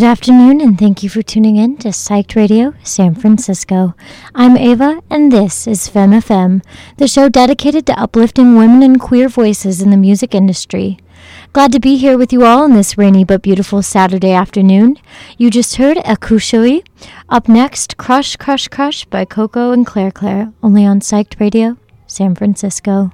Good afternoon, and thank you for tuning in to Psyched Radio San Francisco. I'm Ava, and this is Femme FM, the show dedicated to uplifting women and queer voices in the music industry. Glad to be here with you all on this rainy but beautiful Saturday afternoon. You just heard Akushui. Up next, Crush, Crush, Crush by Coco and Clair Clair, only on Psyched Radio San Francisco.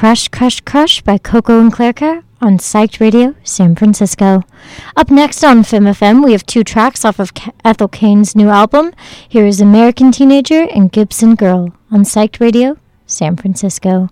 Crush Crush Crush by Coco and Clair on Psyched Radio San Francisco. Up next on Femme FM, we have two tracks off of K- Ethel Cain's new album. Here is American Teenager and Gibson Girl on Psyched Radio San Francisco.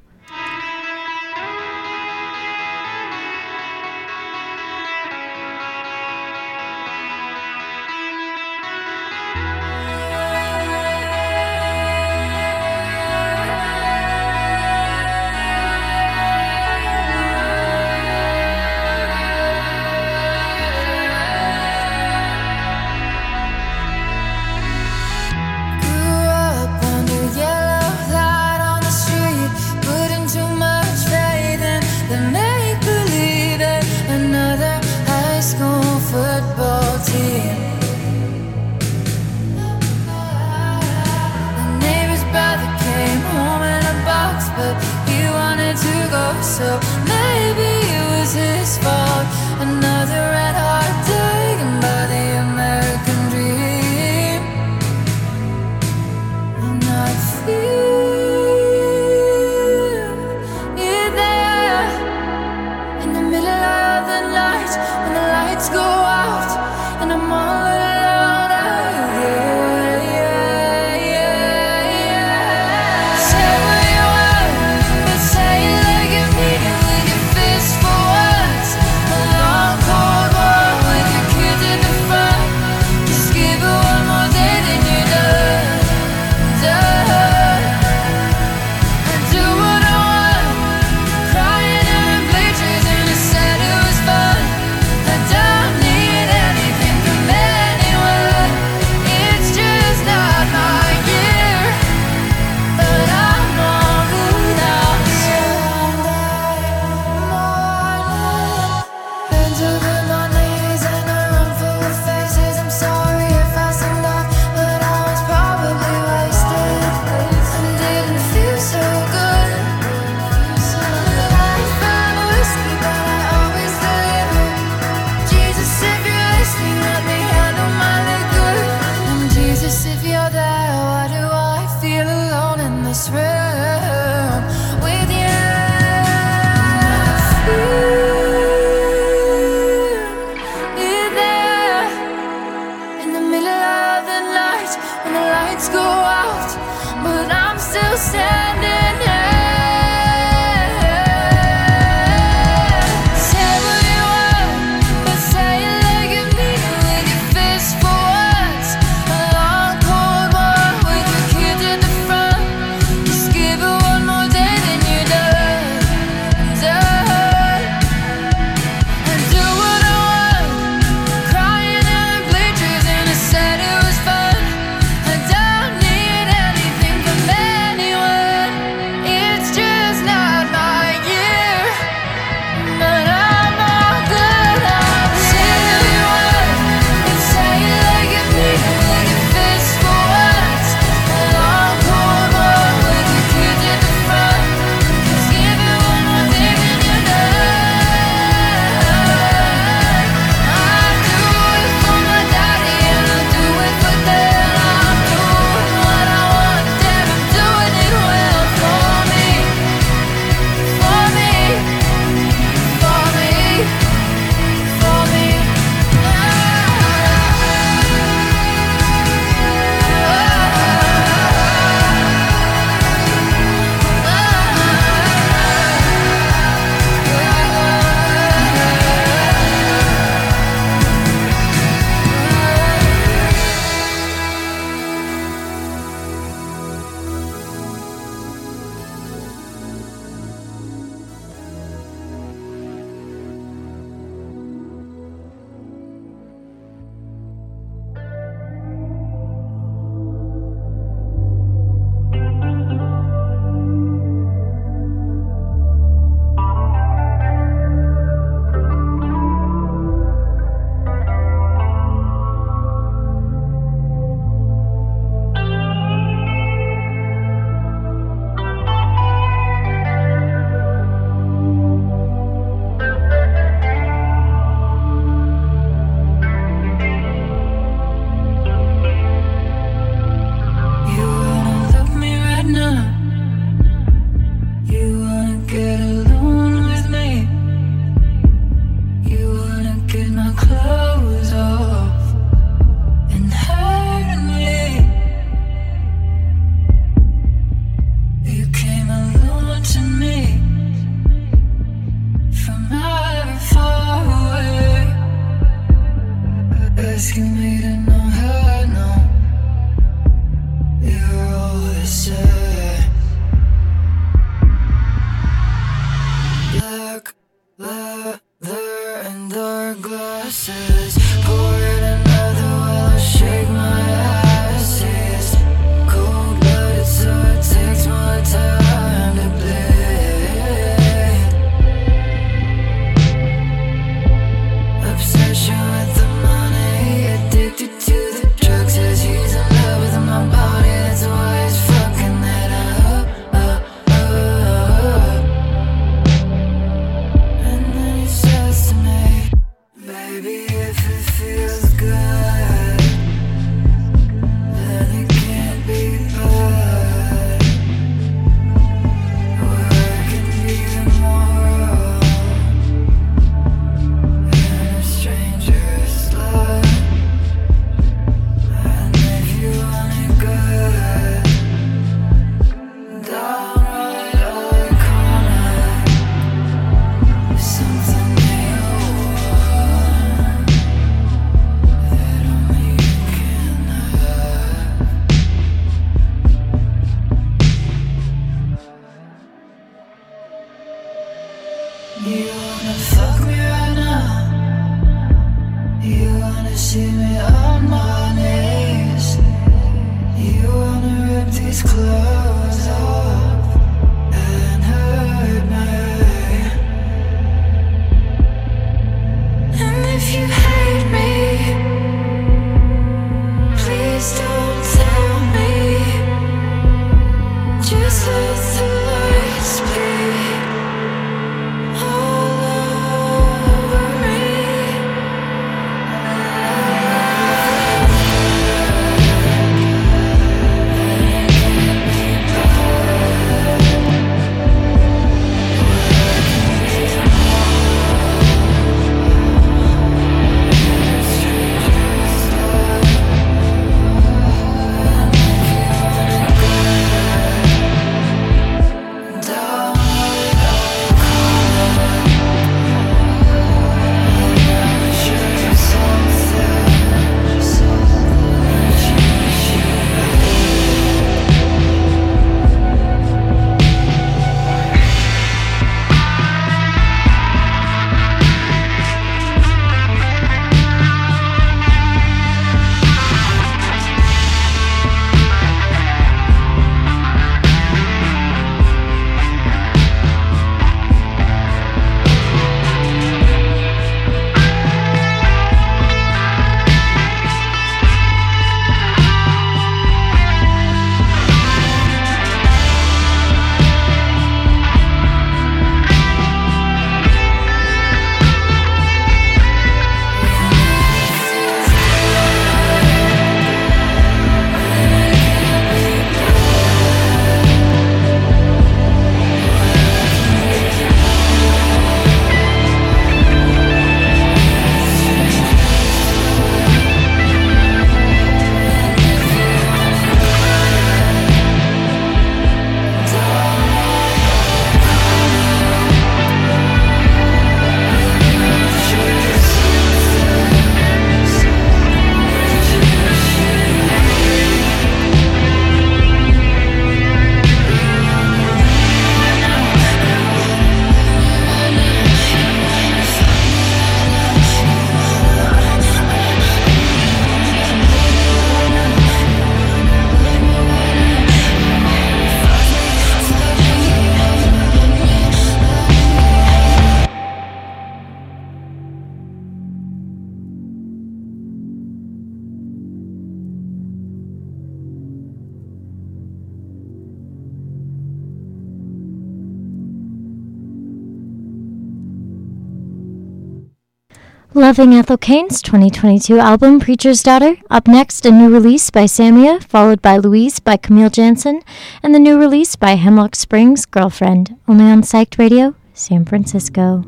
Loving Ethel Cain's 2022 album Preacher's Daughter. Up next, a new release by Samia, followed by Louise by Camille Jansen, and the new release by Hemlock Springs Girlfriend, only on Psyched Radio, San Francisco.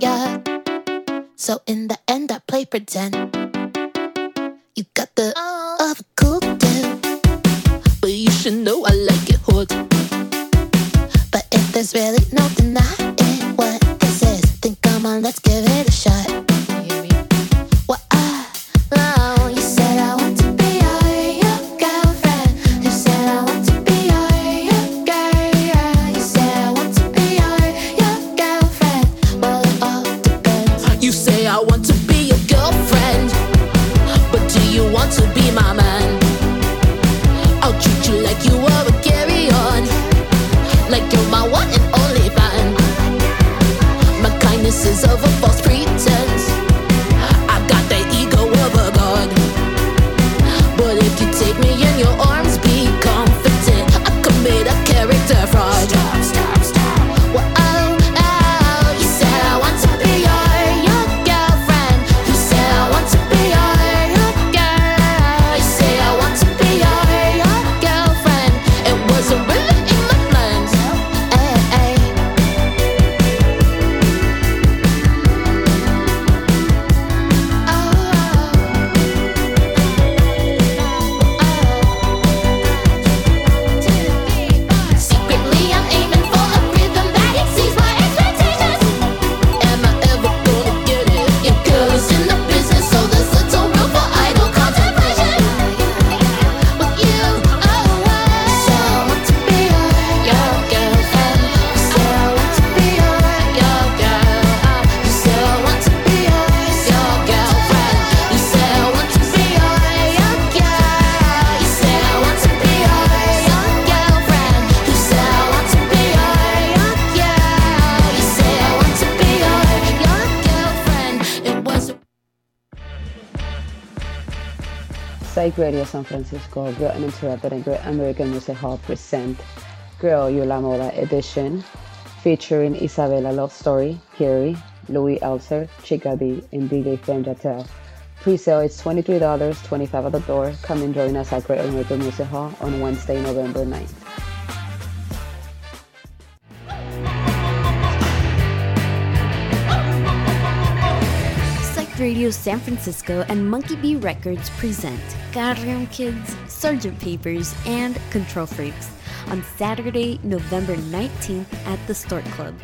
Arrhythmia. So in the end, I play pretend. Radio San Francisco, Girl Uninterrupted and Great American Music Hall present Girl You La Moda edition featuring Isabella Love Story, Kiri, Louis Elser, Chica D, and DJ Fem Jatel. Pre-sale is $23, 25 at the door. Come and join us at Great American Music Hall on Wednesday, November 9th. Psych Radio San Francisco and Monkey Bee Records present Carrion Kids, Sergeant Papers, and Control Freaks on Saturday, November 19th at the Stork Club.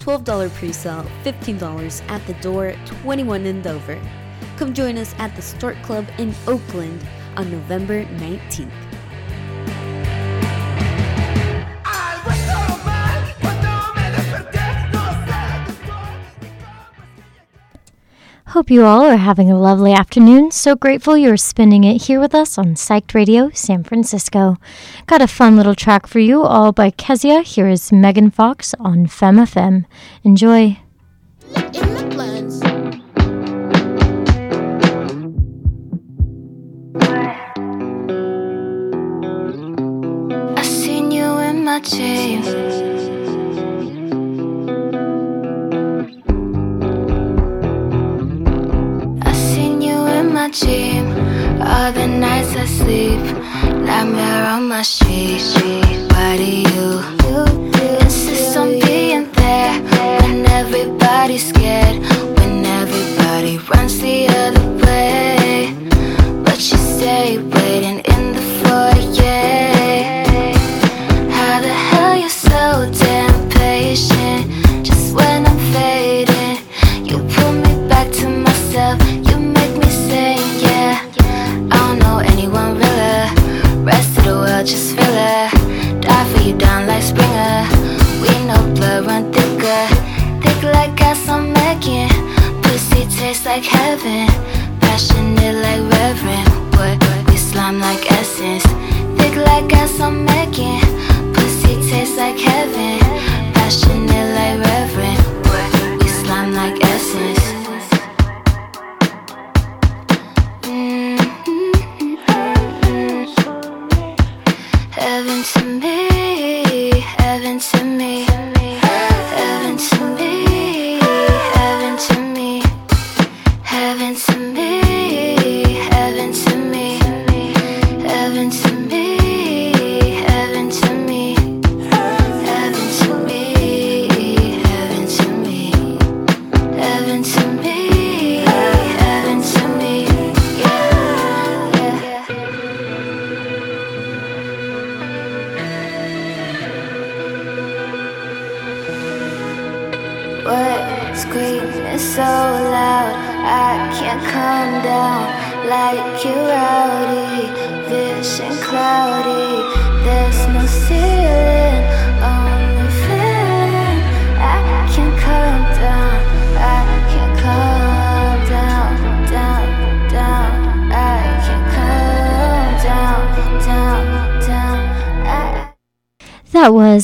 $12 pre-sale, $15 at the door, 21 and over. Come join us at the Stork Club in Oakland on November 19th. Hope you all are having a lovely afternoon. So grateful you're spending it here with us on Psyched Radio San Francisco. Got a fun little track for you, all by Kezia. Here is Megan Fox on Femme FM. Enjoy. I seen you in my. Dream. All the nights I sleep, nightmare on my street. Why do you insist on being there when everybody's like heaven, passionate like Reverend. What we slime like essence, thick like gas I'm making. Pussy tastes like heaven,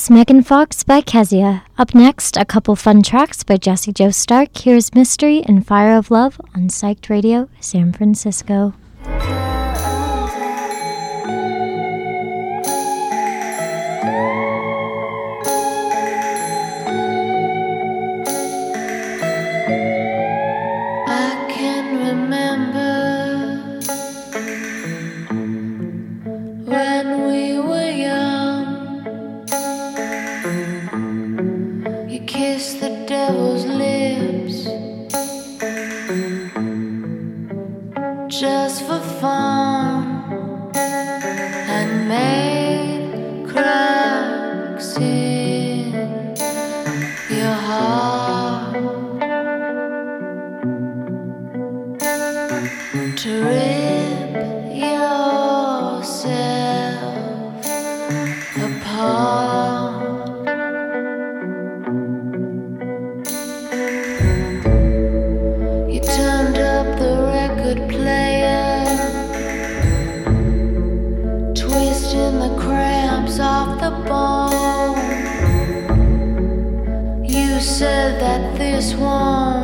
was Megan Fox by Kezia. Up next, a couple fun tracks by Jesse Jo Stark. Here's Mystery and Fire of Love on Psyched Radio, San Francisco. You said that this one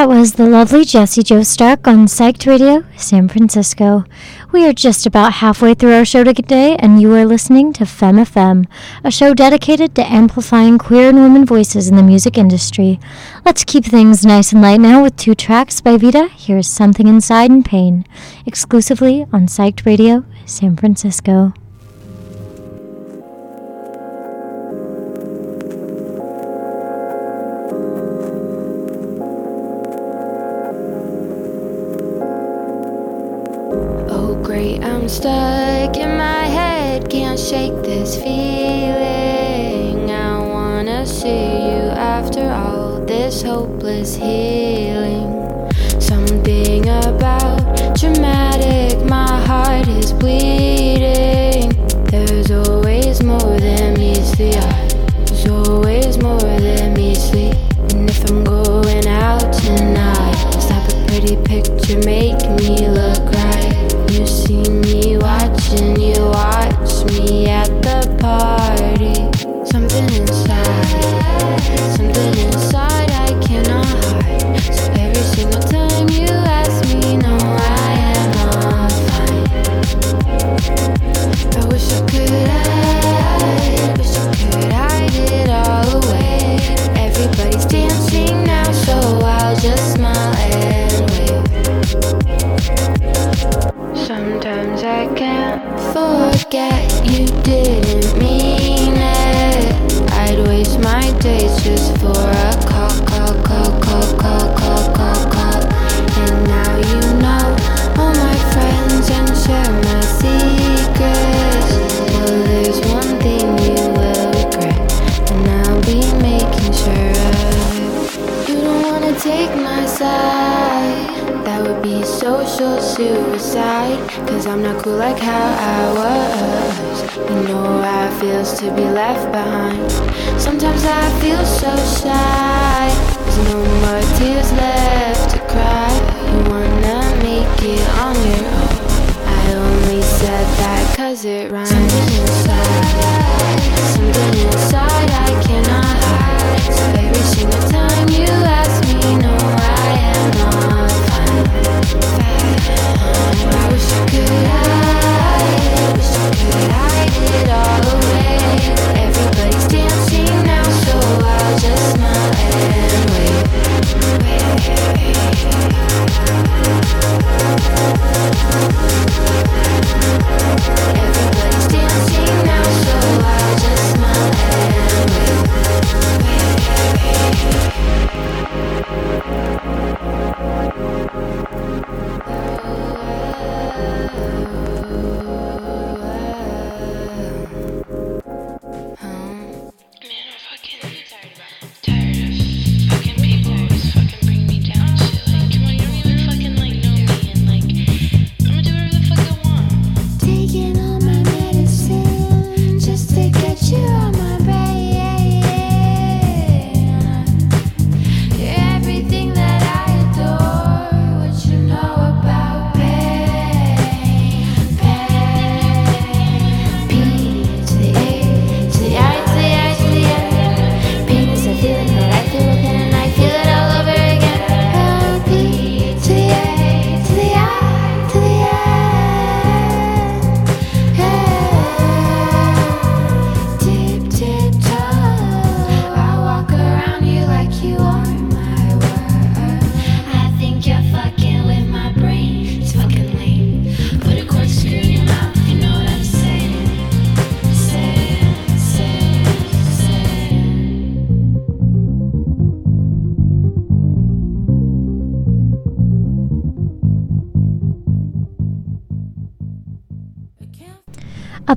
That was the lovely Jesse Jo Stark on Psyched Radio, San Francisco. We are just about halfway through our show today, and you are listening to Femme FM, a show dedicated to amplifying queer and women voices in the music industry. Let's keep things nice and light now with two tracks by Vita. Here's Something Inside in Pain, exclusively on Psyched Radio, San Francisco. Stuck in my head. Can't shake this feeling. I wanna see you after all this hopeless healing. Something about dramatic, my heart is bleeding. There's always more than meets the eye. There's always more than meets the. And if I'm going out tonight, snap a pretty picture, make suicide. Cause I'm not cool like how I was. You know how it feels to be left behind. Sometimes I feel so shy. There's no more tears left to cry. You wanna make it on your own. I only said that cause it rhymes. Something inside, something inside I cannot hide. So every single time you ask me, no, Everybody's dancing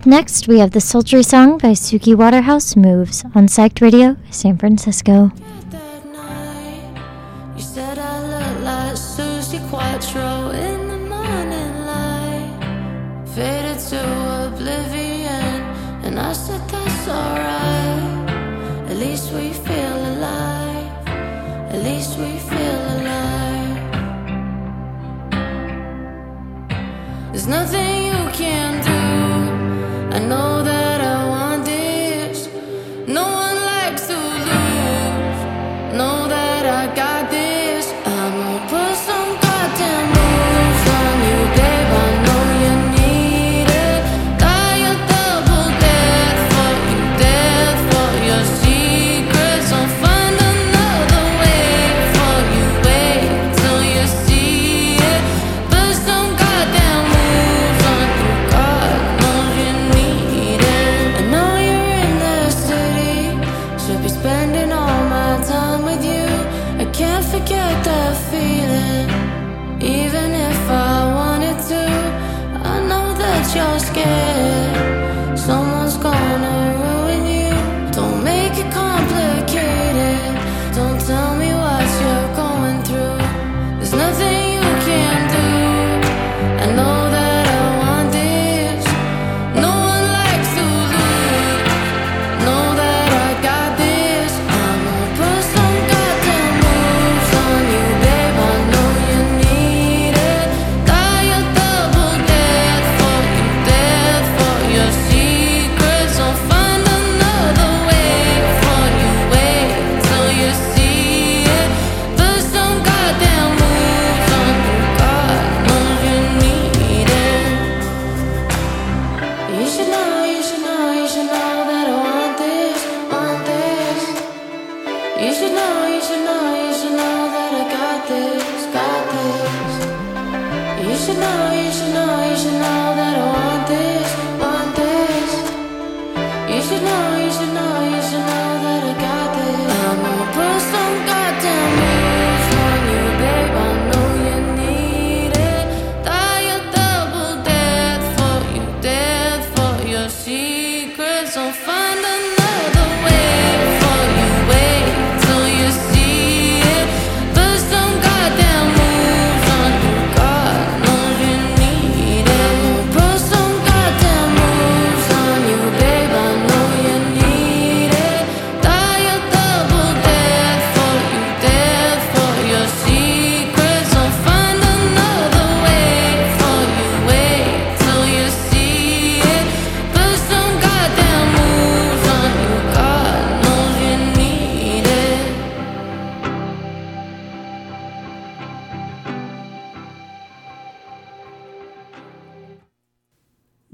Next, we have the sultry song by Suki Waterhouse Moves on Psyched Radio, San Francisco. You should know, you should know, you should know that I got this, got this. You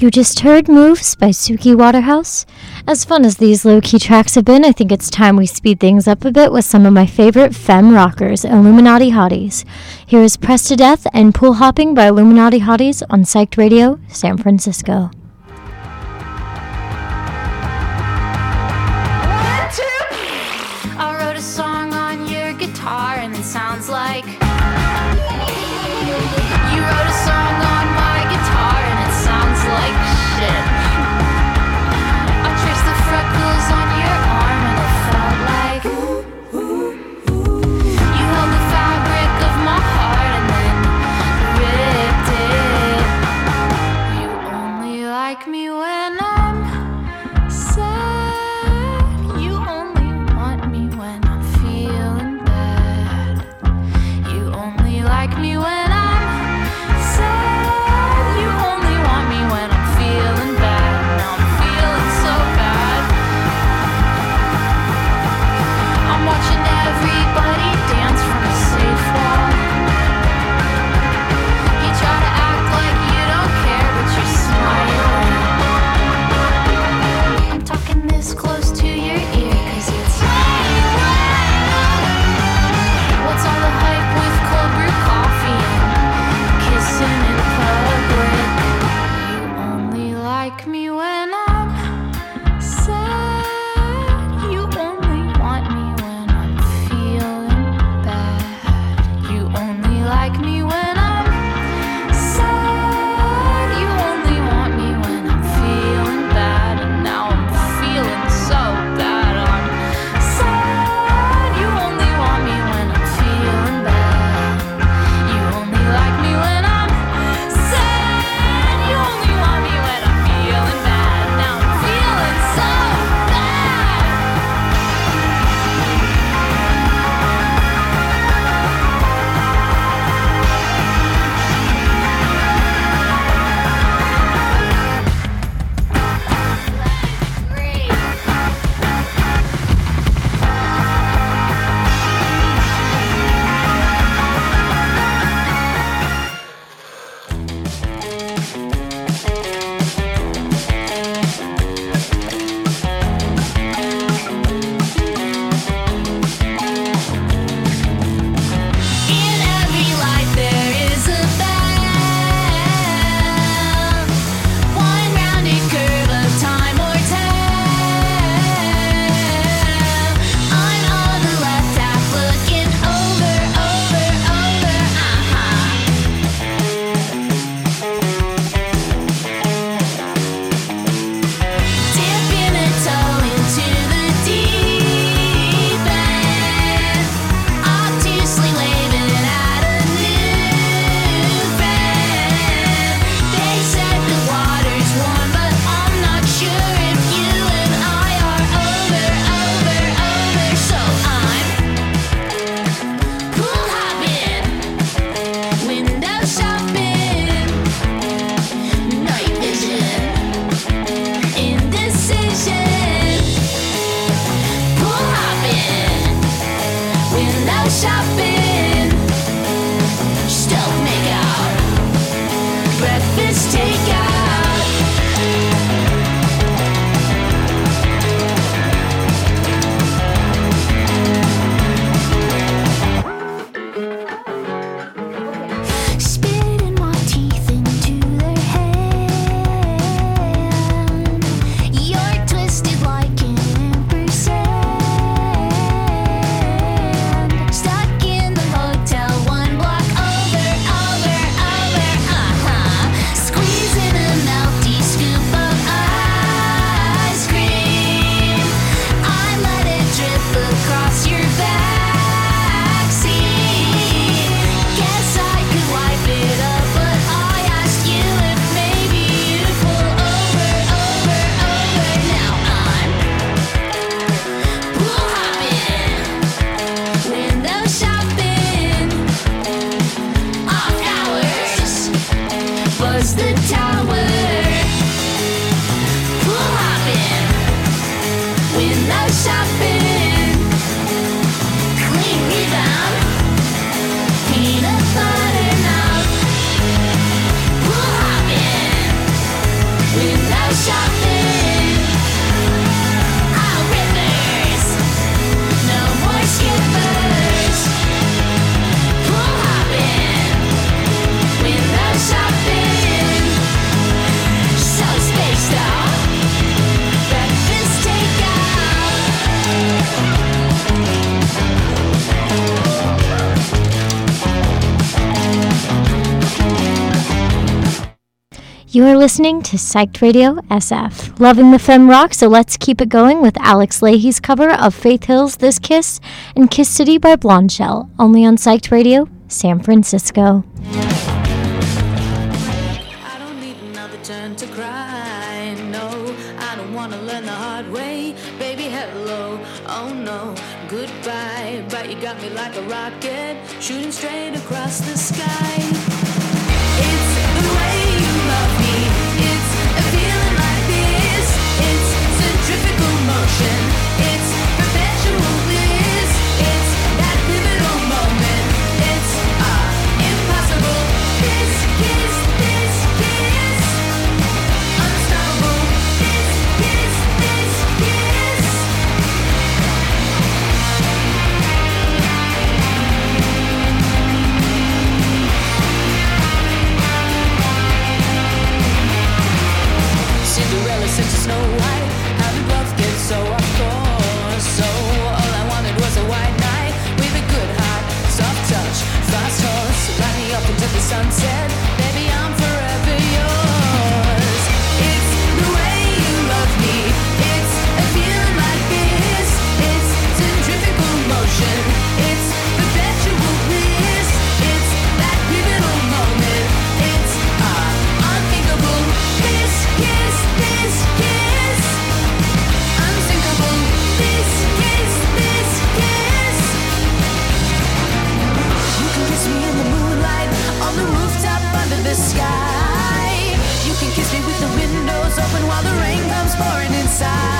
You just heard Moves by Suki Waterhouse. As fun as these low key tracks have been, I think it's time we speed things up a bit with some of my favorite femme rockers, Illuminati Hotties. Here is Pressed to Death and Pool Hopping by Illuminati Hotties on Psyched Radio, San Francisco. You are listening to Psyched Radio SF. Loving the fem rock, so let's keep it going with Alex Lahey's cover of Faith Hill's This Kiss and Kiss City by Blondshell, only on Psyched Radio, San Francisco. baby hello oh no Goodbye, but you got me like a rocket shooting straight across the sky. passion open while the rain comes pouring inside.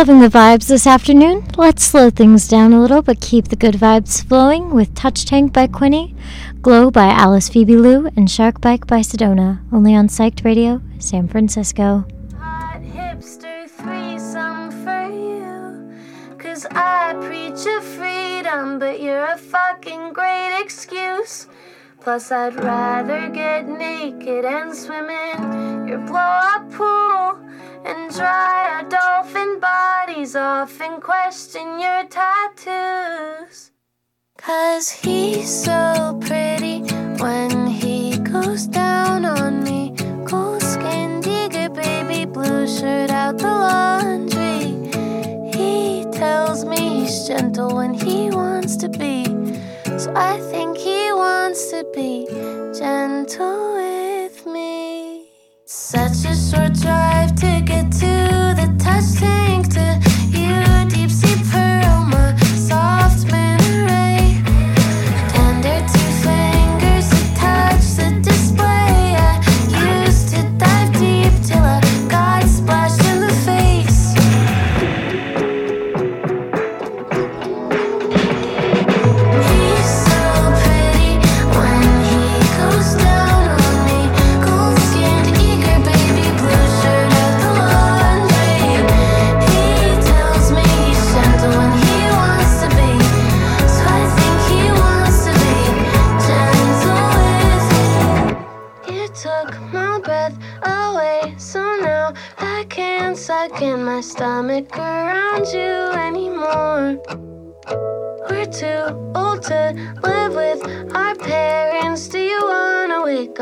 Loving the vibes this afternoon? Let's slow things down a little but keep the good vibes flowing with Touch Tank by Quinnie, Glow by Alice Phoebe Lou, and Shark Bike by Sedona, only on Psyched Radio, San Francisco. hot hipster threesome for you. Cause I preach a freedom, but you're a fucking great excuse. Plus, I'd rather get naked and swim in your blow up pool and dry bodies off and question your tattoos. Cause he's so pretty when he goes down on me. Cool skinned, eager baby, blue shirt out the laundry. He tells me he's gentle when he wants to be. So I think he wants to be gentle with me. Such a short drive to get to the touch tank to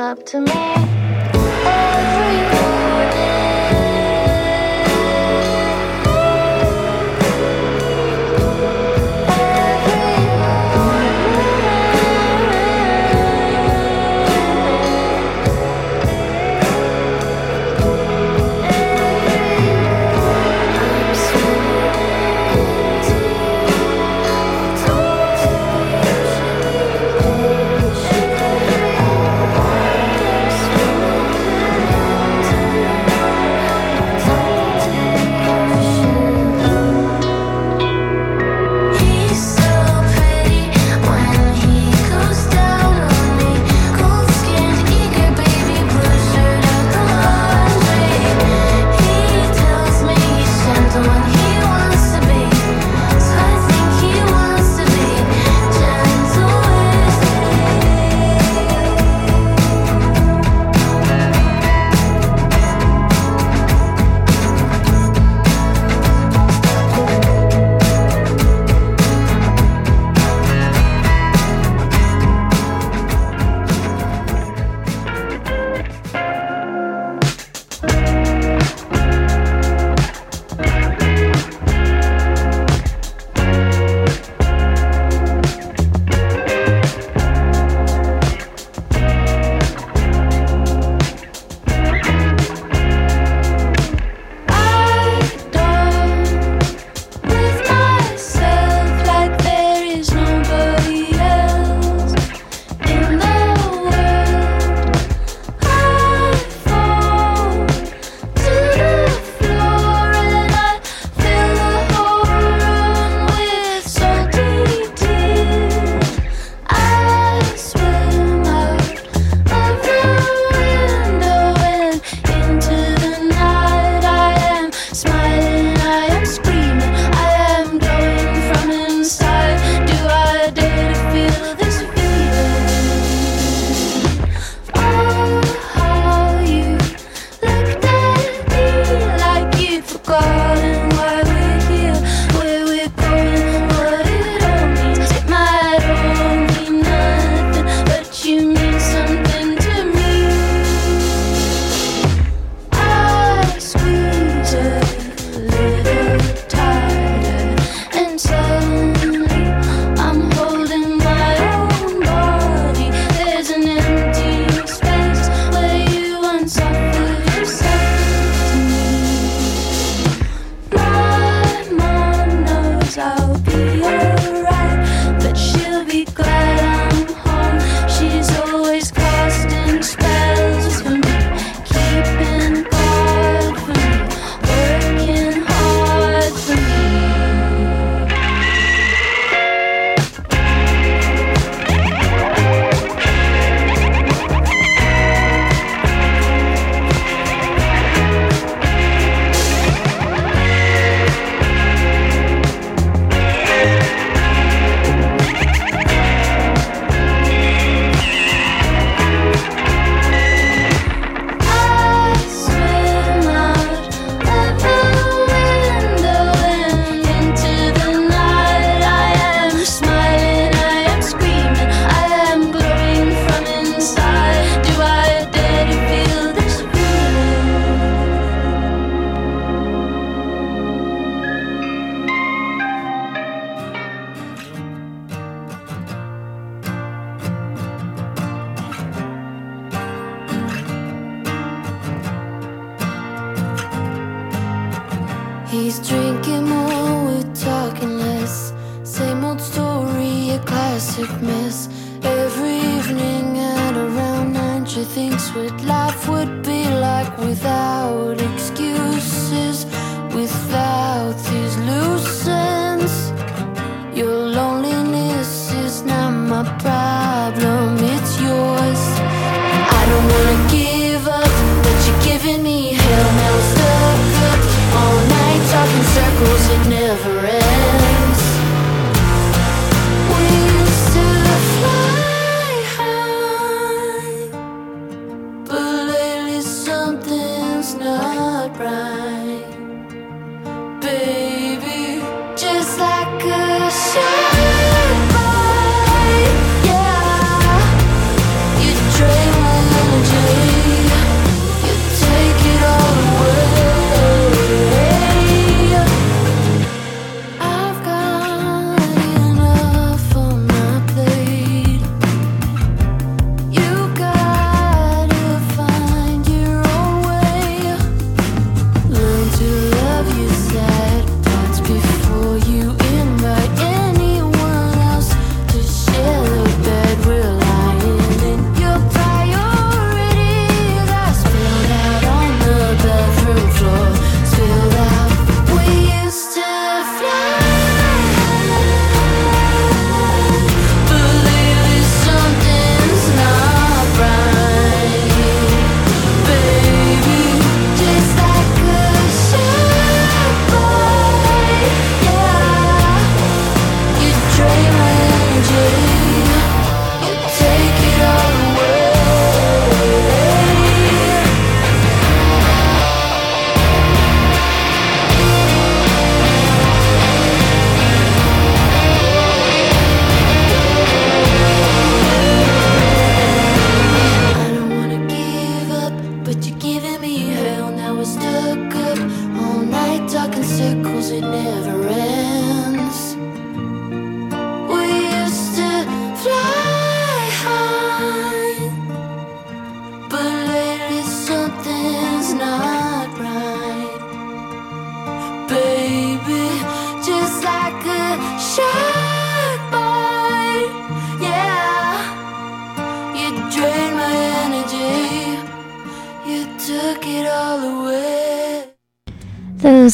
up to me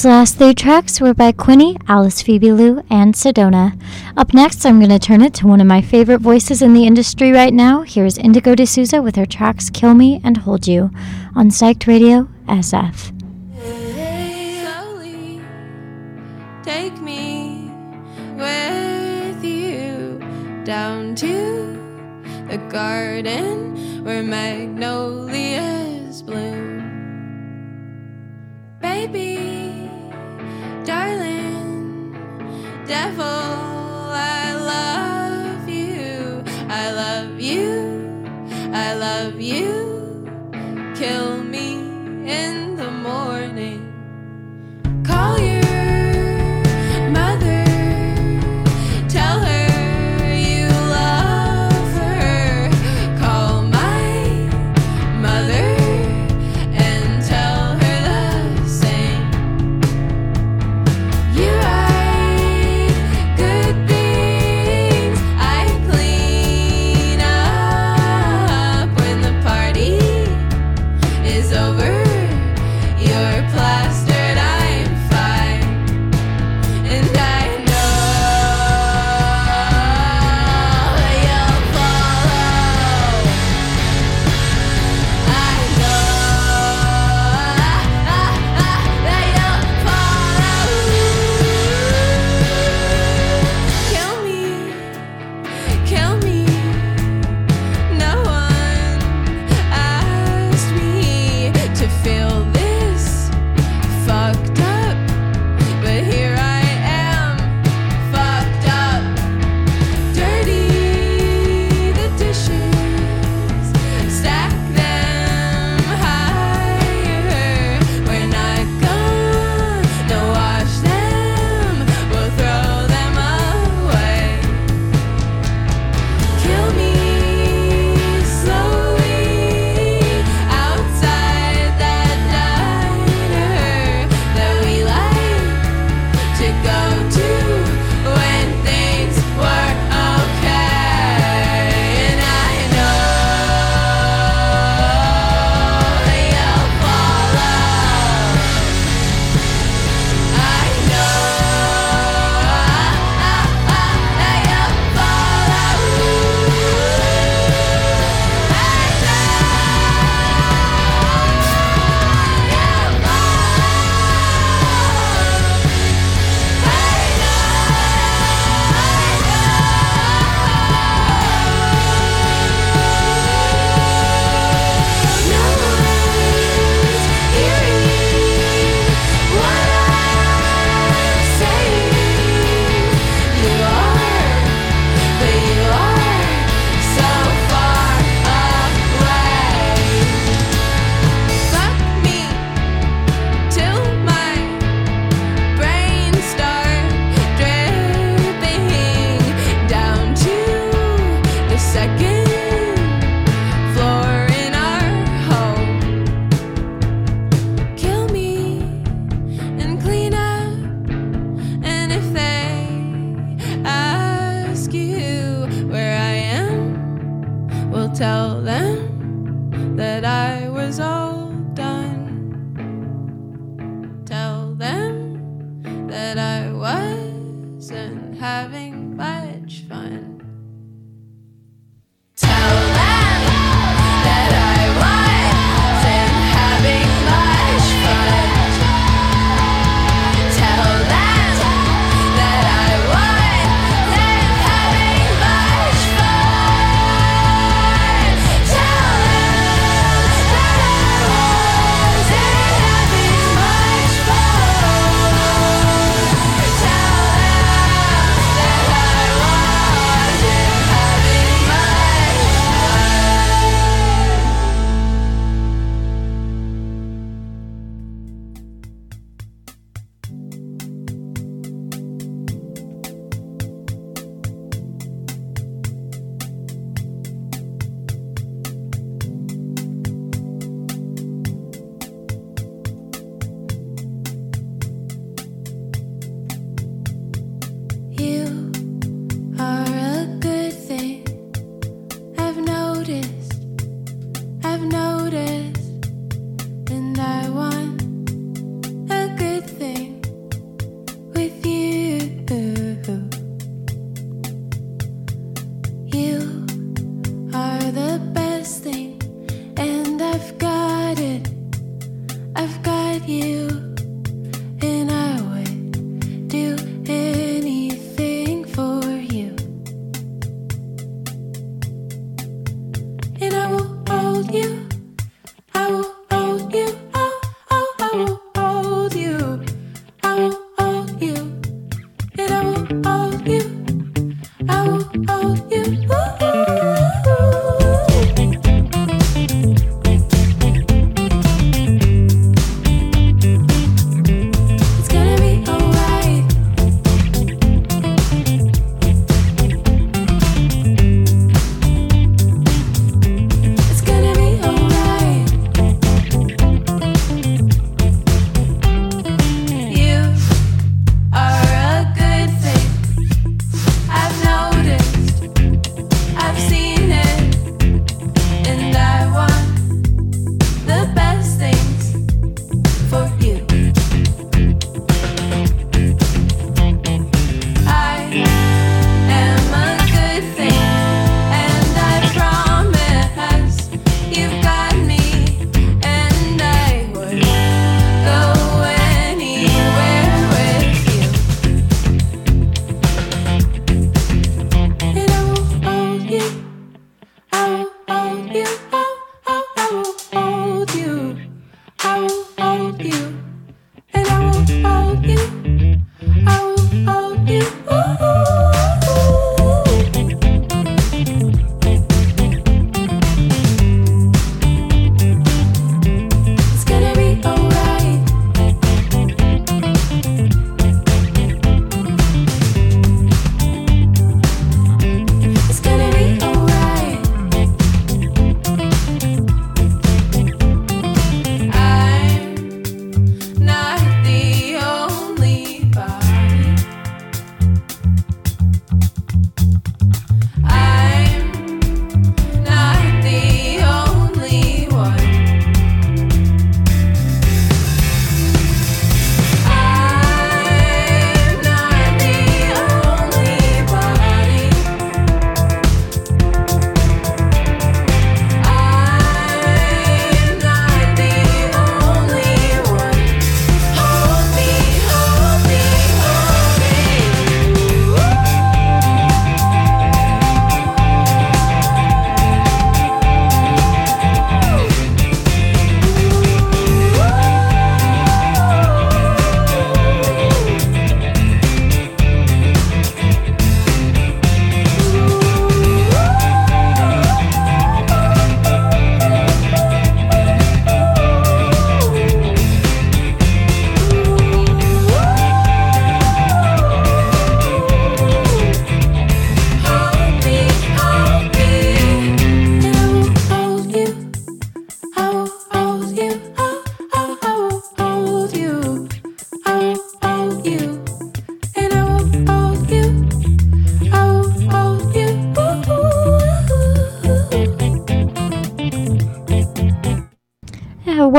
Those last three tracks were by Quinnie, Alice Phoebe Lou, and Sedona. Up next, I'm going to turn it to one of my favorite voices in the industry right now. Here is Indigo De Souza with her tracks Kill Me and Hold You on Psyched Radio SF. Hey, slowly, take me with you down to the garden where magnolias bloom. Baby darling devil. I love you, I love you, I love you. Kill me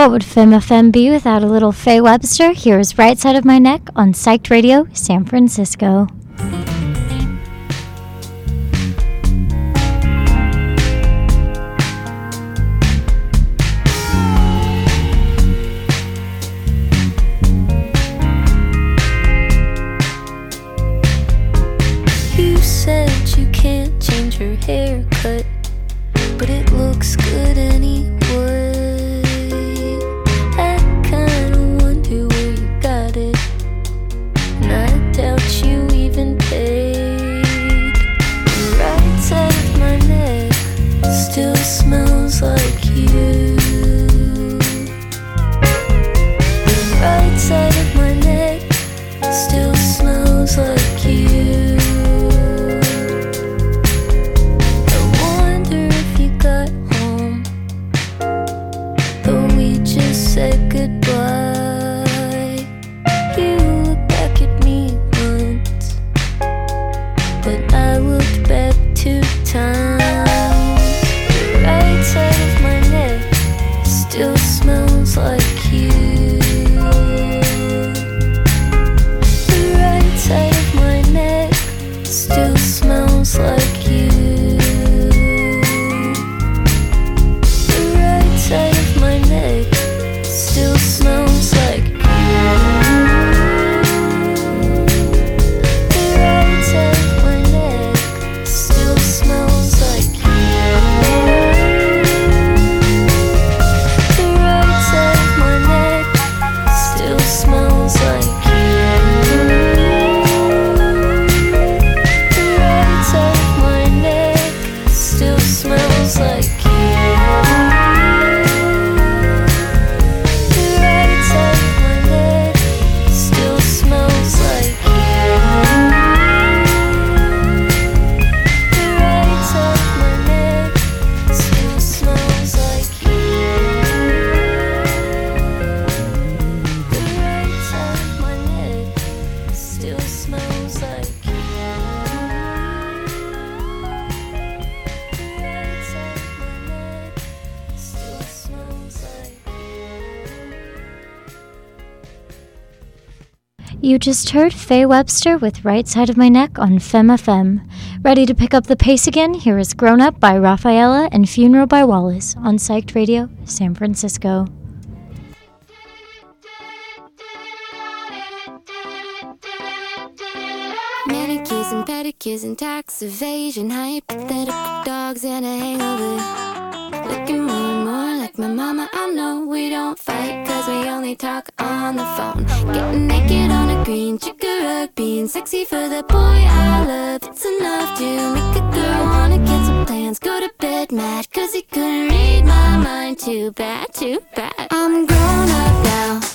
What would Femme FM be without a little Faye Webster? Here is Right Side of My Neck on Psyched Radio, San Francisco. Just heard Faye Webster with Right Side of My Neck on Femme FM. Ready to pick up the pace again? Here is Grown Up by Raffaella and Funeral by Wallice on Psyched Radio, San Francisco. Manicures and pedicures and tax evasion, hypothetical dogs and a hangover. Looking more and more like my mama. I know we don't fight cause we only talk on the phone. Getting naked on a green chicken rug, being sexy for the boy I love. It's enough to make a girl wanna cancel plans, go to bed mad cause he couldn't read my mind. Too bad, too bad. I'm grown up now.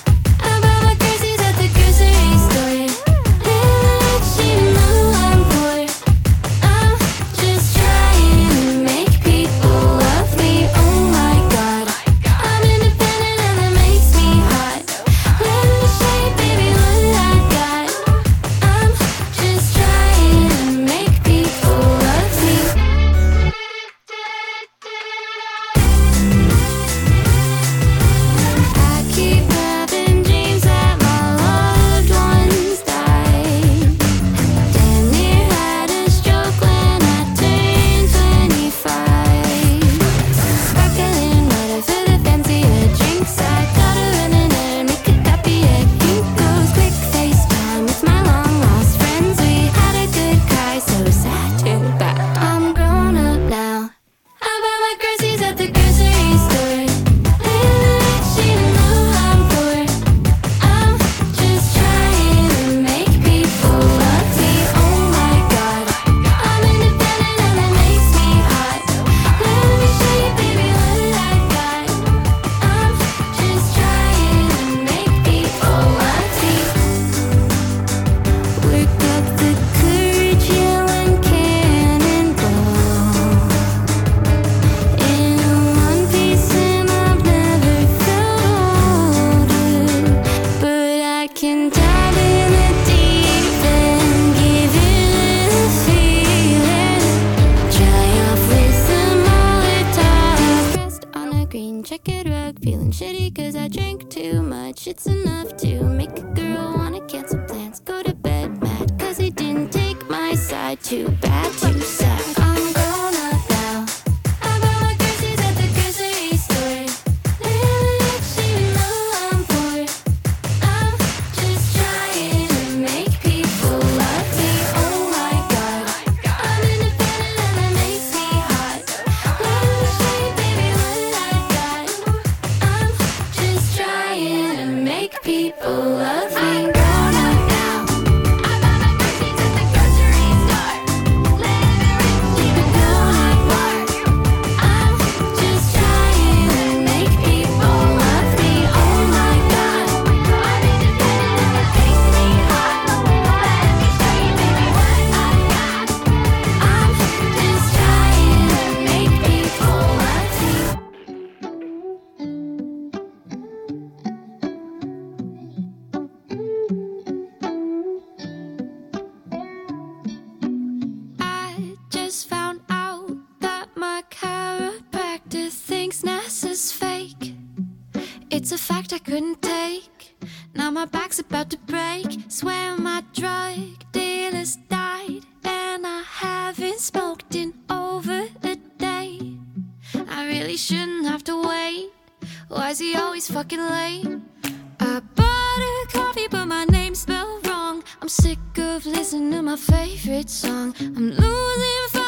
fucking late. I bought a coffee, but my name spelled wrong. I'm sick of listening to my favorite song. I'm losing.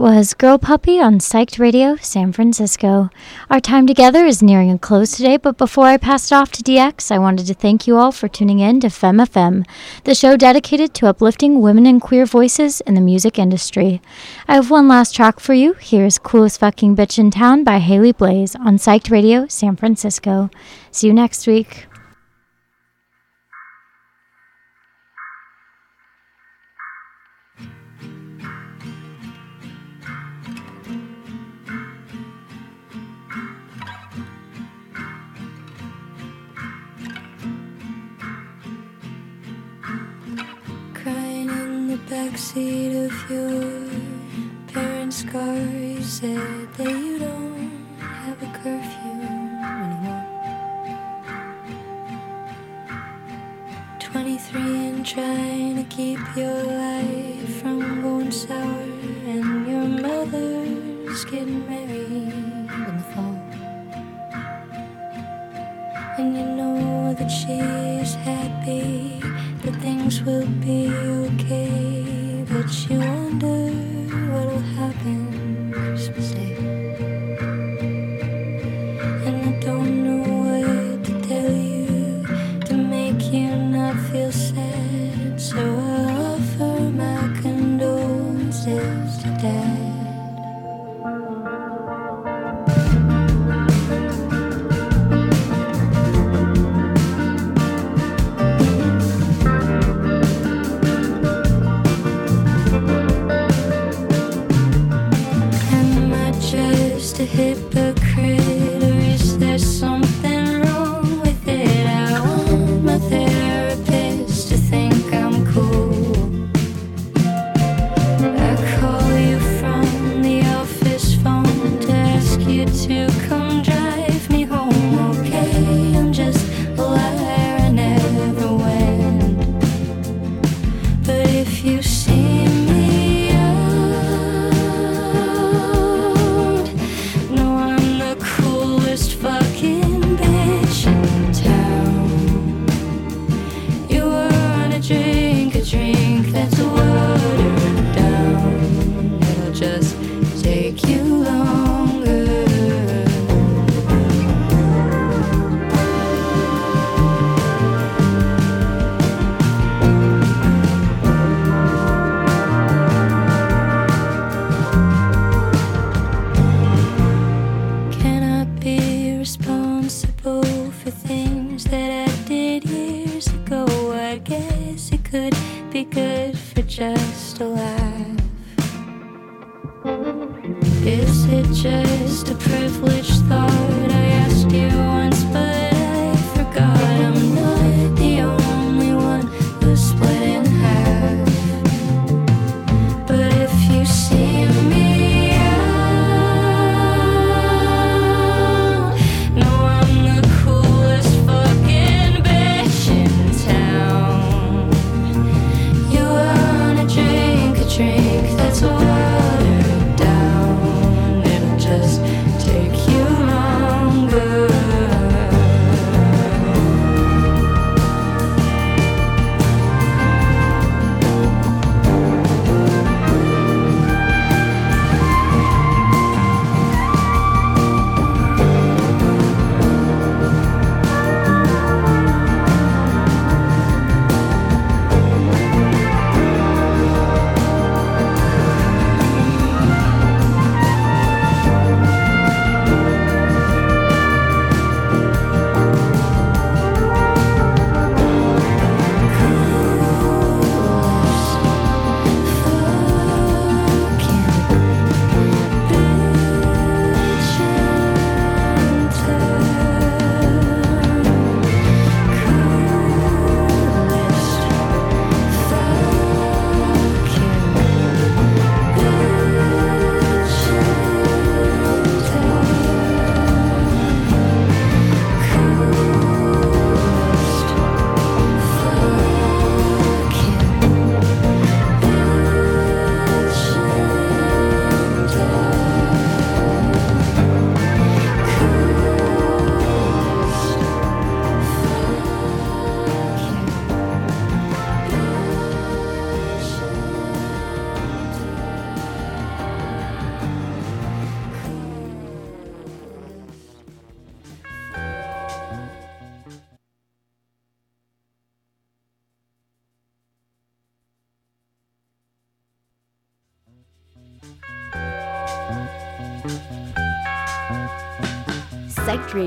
Was Girl Puppy on Psyched Radio San Francisco. Our time together is nearing a close today, but before I pass it off to DX, I wanted to thank you all for tuning in to Femme FM, the show dedicated to uplifting women and queer voices in the music industry. I have one last track for you. Here's Coolest Fucking Bitch in Town by Haley Blais on Psyched Radio San Francisco. See you next week. Backseat of your parents' car, you said that you don't have a curfew anymore. 23 and trying to keep your life from going sour, and your mother's getting married And you know that she's happy, that things will be okay. But you wonder what'll happen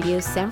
Radio San